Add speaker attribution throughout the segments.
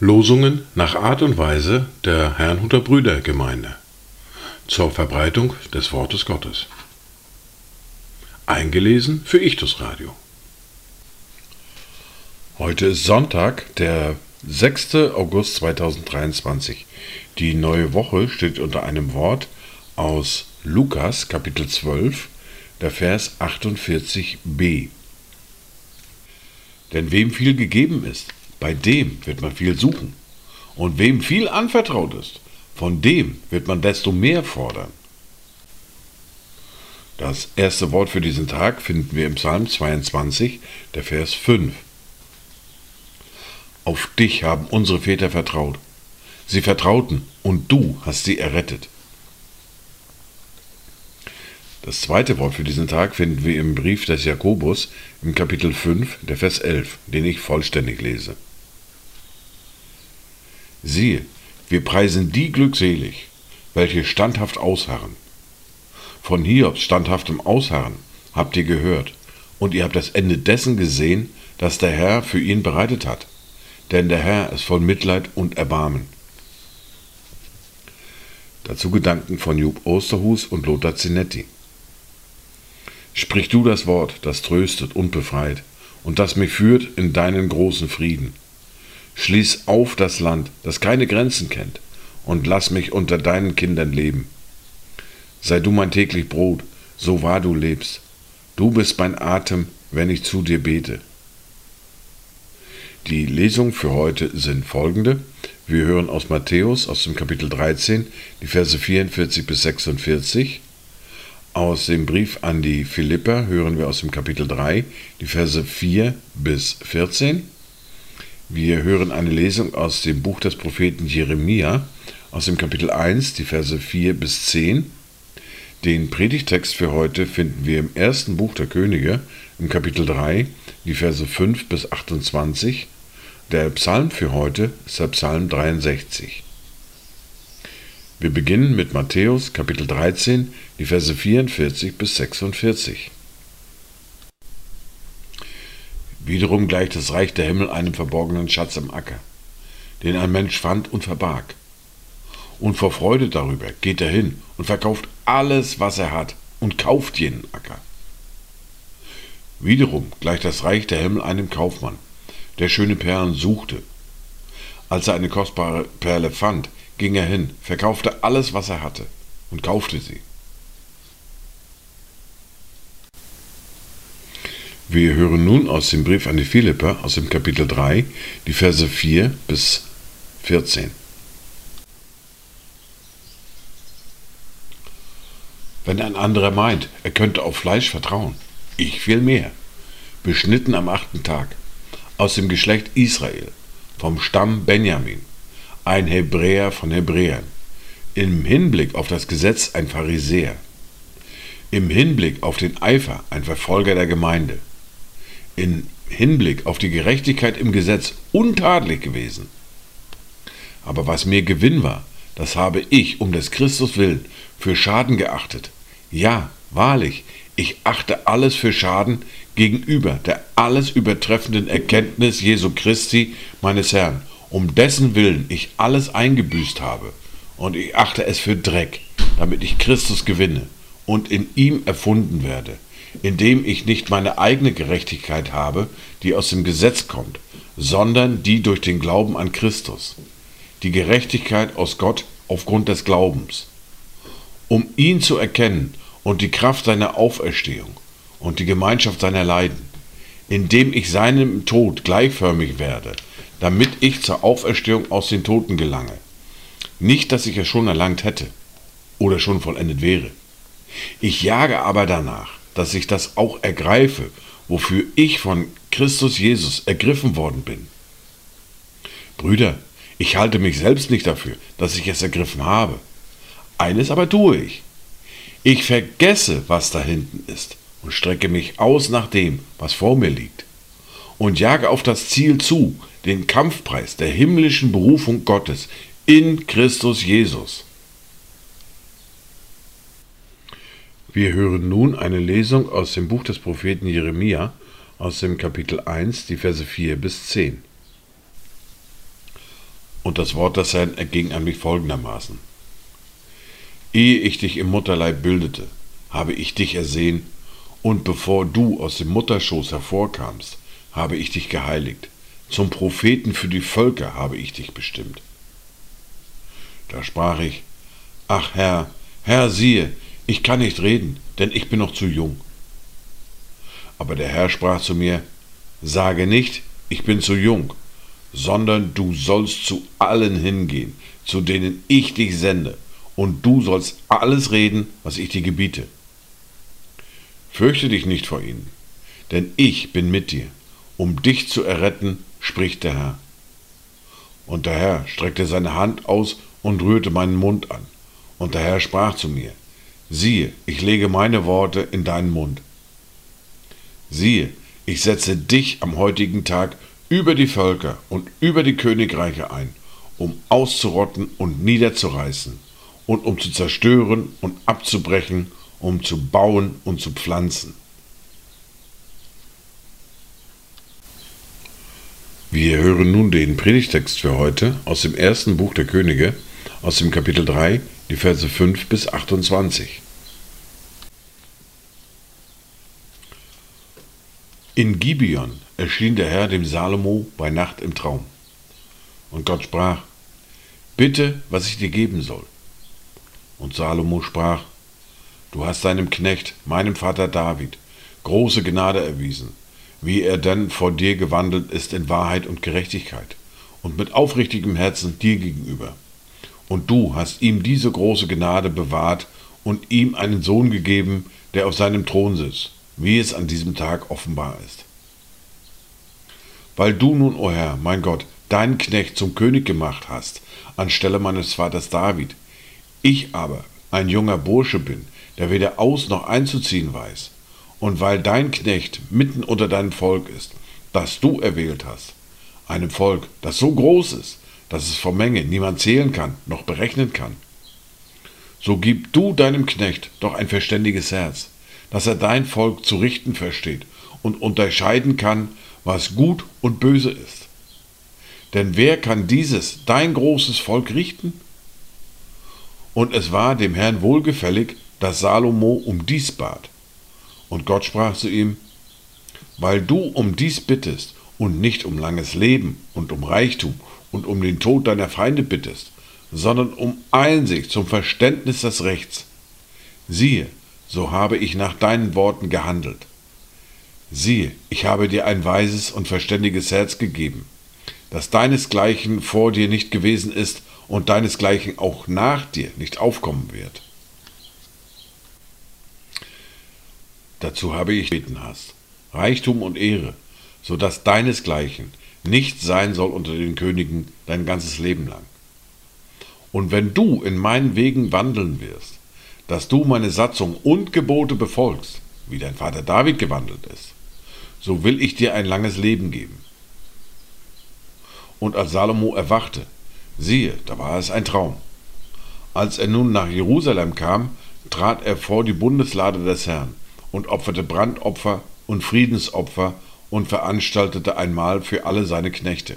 Speaker 1: Losungen nach Art und Weise der Herrnhuter Brüdergemeinde zur Verbreitung des Wortes Gottes. Eingelesen für Ichtus Radio. Heute ist Sonntag, der 6. August 2023. Die neue Woche steht unter einem Wort aus Lukas Kapitel 12, der Vers 48b. Denn wem viel gegeben ist, bei dem wird man viel suchen. Und wem viel anvertraut ist, von dem wird man desto mehr fordern. Das erste Wort für diesen Tag finden wir im Psalm 22, der Vers 5. Auf dich haben unsere Väter vertraut. Sie vertrauten und du hast sie errettet. Das zweite Wort für diesen Tag finden wir im Brief des Jakobus im Kapitel 5, der Vers 11, den ich vollständig lese. Siehe, wir preisen die glückselig, welche standhaft ausharren. Von Hiobs standhaftem Ausharren habt ihr gehört, und ihr habt das Ende dessen gesehen, das der Herr für ihn bereitet hat. Denn der Herr ist voll Mitleid und Erbarmen. Dazu Gedanken von Job Osterhus und Lothar Zinetti. Sprich du das Wort, das tröstet und befreit, und das mich führt in deinen großen Frieden. Schließ auf das Land, das keine Grenzen kennt, und lass mich unter deinen Kindern leben. Sei du mein täglich Brot, so wahr du lebst. Du bist mein Atem, wenn ich zu dir bete. Die Lesungen für heute sind folgende. Wir hören aus Matthäus aus dem Kapitel 13 die Verse 44 bis 46. Aus dem Brief an die Philipper hören wir aus dem Kapitel 3 die Verse 4 bis 14. Wir hören eine Lesung aus dem Buch des Propheten Jeremia, aus dem Kapitel 1, die Verse 4 bis 10. Den Predigtext für heute finden wir im ersten Buch der Könige, im Kapitel 3, die Verse 5 bis 28. Der Psalm für heute ist der Psalm 63. Wir beginnen mit Matthäus Kapitel 13, die Verse 44 bis 46. Wiederum gleicht das Reich der Himmel einem verborgenen Schatz im Acker, den ein Mensch fand und verbarg. Und vor Freude darüber geht er hin und verkauft alles, was er hat, und kauft jenen Acker. Wiederum gleicht das Reich der Himmel einem Kaufmann, der schöne Perlen suchte. Als er eine kostbare Perle fand, ging er hin, verkaufte alles, was er hatte, und kaufte sie. Wir hören nun aus dem Brief an die Philipper aus dem Kapitel 3 die Verse 4 bis 14. Wenn ein anderer meint, er könnte auf Fleisch vertrauen, ich will mehr. Beschnitten am achten Tag, aus dem Geschlecht Israel, vom Stamm Benjamin, ein Hebräer von Hebräern, im Hinblick auf das Gesetz ein Pharisäer, im Hinblick auf den Eifer ein Verfolger der Gemeinde, in Hinblick auf die Gerechtigkeit im Gesetz untadelig gewesen. Aber was mir Gewinn war, das habe ich um des Christus willen für Schaden geachtet. Ja, wahrlich, ich achte alles für Schaden gegenüber der alles übertreffenden Erkenntnis Jesu Christi, meines Herrn, um dessen Willen ich alles eingebüßt habe. Und ich achte es für Dreck, damit ich Christus gewinne und in ihm erfunden werde indem ich nicht meine eigene Gerechtigkeit habe, die aus dem Gesetz kommt, sondern die durch den Glauben an Christus, die Gerechtigkeit aus Gott aufgrund des Glaubens, um ihn zu erkennen und die Kraft seiner Auferstehung und die Gemeinschaft seiner Leiden, indem ich seinem Tod gleichförmig werde, damit ich zur Auferstehung aus den Toten gelange. Nicht, dass ich es schon erlangt hätte oder schon vollendet wäre. Ich jage aber danach, dass ich das auch ergreife, wofür ich von Christus Jesus ergriffen worden bin. Brüder, ich halte mich selbst nicht dafür, dass ich es ergriffen habe. Eines aber tue ich. Ich vergesse, was da hinten ist und strecke mich aus nach dem, was vor mir liegt, und jage auf das Ziel zu, den Kampfpreis der himmlischen Berufung Gottes in Christus Jesus. Wir hören nun eine Lesung aus dem Buch des Propheten Jeremia, aus dem Kapitel 1, die Verse 4 bis 10. Und das Wort des Herrn erging an mich folgendermaßen. Ehe ich dich im Mutterleib bildete, habe ich dich ersehen, und bevor du aus dem Mutterschoß hervorkamst, habe ich dich geheiligt. Zum Propheten für die Völker habe ich dich bestimmt. Da sprach ich, Ach Herr, Herr, siehe, ich kann nicht reden, denn ich bin noch zu jung. Aber der Herr sprach zu mir, Sage nicht, ich bin zu jung, sondern du sollst zu allen hingehen, zu denen ich dich sende, und du sollst alles reden, was ich dir gebiete. Fürchte dich nicht vor ihnen, denn ich bin mit dir, um dich zu erretten, spricht der Herr. Und der Herr streckte seine Hand aus und rührte meinen Mund an. Und der Herr sprach zu mir, siehe, ich lege meine Worte in deinen Mund. Siehe, ich setze dich am heutigen Tag über die Völker und über die Königreiche ein, um auszurotten und niederzureißen, und um zu zerstören und abzubrechen, um zu bauen und zu pflanzen. Wir hören nun den Predigtext für heute aus dem ersten Buch der Könige, aus dem Kapitel 3, die Verse 5 bis 28. In Gibeon erschien der Herr dem Salomo bei Nacht im Traum. Und Gott sprach, Bitte, was ich dir geben soll. Und Salomo sprach, Du hast deinem Knecht, meinem Vater David, große Gnade erwiesen, wie er denn vor dir gewandelt ist in Wahrheit und Gerechtigkeit und mit aufrichtigem Herzen dir gegenüber und du hast ihm diese große Gnade bewahrt und ihm einen Sohn gegeben, der auf seinem Thron sitzt, wie es an diesem Tag offenbar ist. Weil du nun, o oh Herr, mein Gott, deinen Knecht zum König gemacht hast, anstelle meines Vaters David, ich aber ein junger Bursche bin, der weder aus noch einzuziehen weiß, und weil dein Knecht mitten unter deinem Volk ist, das du erwählt hast, einem Volk, das so groß ist, dass es vor Menge niemand zählen kann, noch berechnen kann. So gib du deinem Knecht doch ein verständiges Herz, dass er dein Volk zu richten versteht und unterscheiden kann, was gut und böse ist. Denn wer kann dieses, dein großes Volk, richten? Und es war dem Herrn wohlgefällig, dass Salomo um dies bat. Und Gott sprach zu ihm, weil du um dies bittest und nicht um langes Leben und um Reichtum und um den Tod deiner Feinde bittest, sondern um Einsicht zum Verständnis des Rechts. Siehe, so habe ich nach deinen Worten gehandelt. Siehe, ich habe dir ein weises und verständiges Herz gegeben, das deinesgleichen vor dir nicht gewesen ist und deinesgleichen auch nach dir nicht aufkommen wird. Dazu habe ich beten hast, Reichtum und Ehre, so dass deinesgleichen nicht sein soll unter den Königen dein ganzes Leben lang. Und wenn du in meinen Wegen wandeln wirst, dass du meine Satzung und Gebote befolgst, wie dein Vater David gewandelt ist, so will ich dir ein langes Leben geben. Und als Salomo erwachte, siehe, da war es ein Traum. Als er nun nach Jerusalem kam, trat er vor die Bundeslade des Herrn und opferte Brandopfer und Friedensopfer und veranstaltete ein Mahl für alle seine Knechte.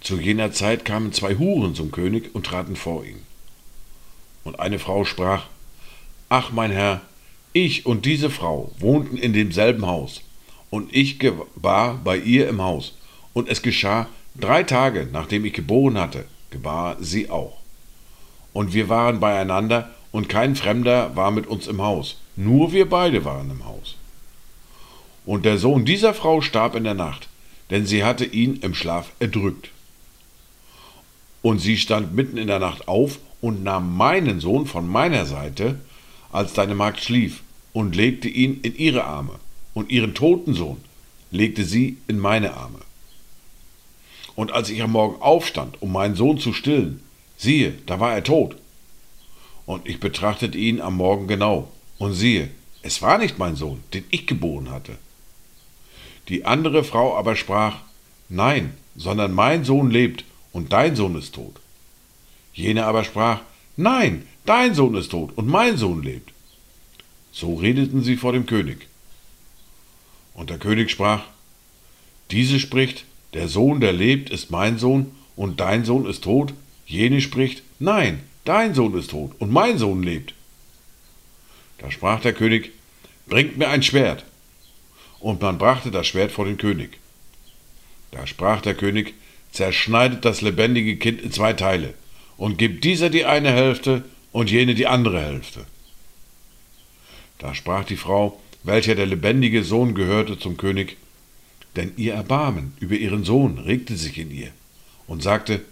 Speaker 1: Zu jener Zeit kamen zwei Huren zum König und traten vor ihn. Und eine Frau sprach, Ach mein Herr, ich und diese Frau wohnten in demselben Haus, und ich gebar bei ihr im Haus, und es geschah drei Tage, nachdem ich geboren hatte, gebar sie auch. Und wir waren beieinander, und kein Fremder war mit uns im Haus, nur wir beide waren im Haus. Und der Sohn dieser Frau starb in der Nacht, denn sie hatte ihn im Schlaf erdrückt. Und sie stand mitten in der Nacht auf und nahm meinen Sohn von meiner Seite, als deine Magd schlief, und legte ihn in ihre Arme, und ihren toten Sohn legte sie in meine Arme. Und als ich am Morgen aufstand, um meinen Sohn zu stillen, siehe, da war er tot. Und ich betrachtete ihn am Morgen genau, und siehe, es war nicht mein Sohn, den ich geboren hatte. Die andere Frau aber sprach, Nein, sondern mein Sohn lebt und dein Sohn ist tot. Jene aber sprach, Nein, dein Sohn ist tot und mein Sohn lebt. So redeten sie vor dem König. Und der König sprach, diese spricht, der Sohn, der lebt, ist mein Sohn, und dein Sohn ist tot. Jene spricht, nein, dein Sohn ist tot, und mein Sohn lebt. Da sprach der König, bringt mir ein Schwert. Und man brachte das Schwert vor den König. Da sprach der König, zerschneidet das lebendige Kind in zwei Teile und gibt dieser die eine Hälfte und jene die andere Hälfte. Da sprach die Frau, welcher der lebendige Sohn gehörte zum König, denn ihr Erbarmen über ihren Sohn regte sich in ihr und sagte,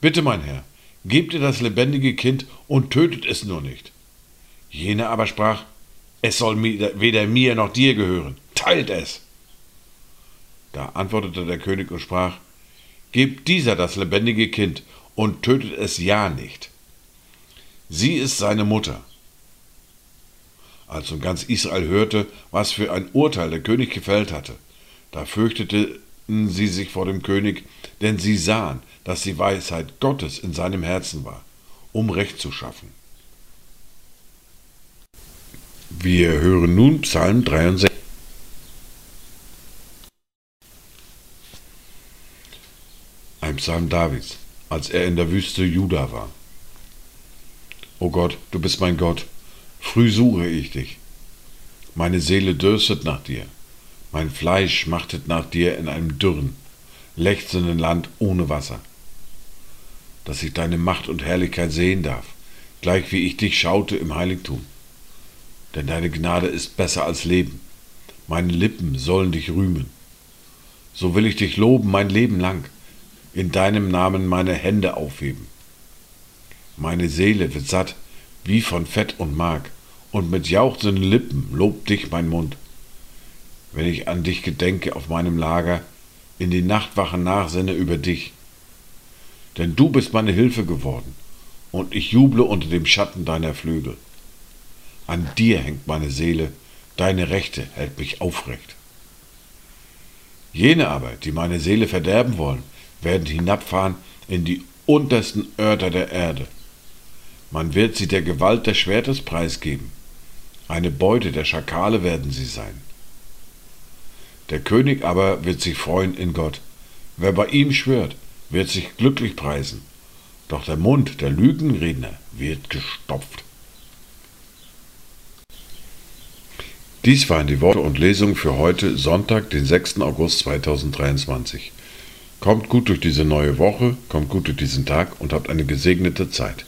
Speaker 1: Bitte, mein Herr, gebt ihr das lebendige Kind und tötet es nur nicht. Jene aber sprach, es soll weder mir noch dir gehören, teilt es. Da antwortete der König und sprach, Gebt dieser das lebendige Kind und tötet es ja nicht. Sie ist seine Mutter. Als nun ganz Israel hörte, was für ein Urteil der König gefällt hatte, da fürchteten sie sich vor dem König, denn sie sahen, dass die Weisheit Gottes in seinem Herzen war, um Recht zu schaffen. Wir hören nun Psalm 63. Ein Psalm Davids, als er in der Wüste Juda war. O Gott, du bist mein Gott, früh suche ich dich. Meine Seele dürstet nach dir. Mein Fleisch schmachtet nach dir in einem dürren, lechzenden Land ohne Wasser. Dass ich deine Macht und Herrlichkeit sehen darf, gleich wie ich dich schaute im Heiligtum. Denn deine Gnade ist besser als Leben. Meine Lippen sollen dich rühmen. So will ich dich loben mein Leben lang, in deinem Namen meine Hände aufheben. Meine Seele wird satt wie von Fett und Mark, und mit jauchzenden Lippen lobt dich mein Mund wenn ich an dich gedenke auf meinem Lager, in die Nachtwachen nachsinne über dich. Denn du bist meine Hilfe geworden, und ich juble unter dem Schatten deiner Flügel. An dir hängt meine Seele, deine Rechte hält mich aufrecht. Jene aber, die meine Seele verderben wollen, werden hinabfahren in die untersten Örter der Erde. Man wird sie der Gewalt des Schwertes preisgeben. Eine Beute der Schakale werden sie sein. Der König aber wird sich freuen in Gott. Wer bei ihm schwört, wird sich glücklich preisen. Doch der Mund der Lügenredner wird gestopft. Dies waren die Worte und Lesungen für heute, Sonntag, den 6. August 2023. Kommt gut durch diese neue Woche, kommt gut durch diesen Tag und habt eine gesegnete Zeit.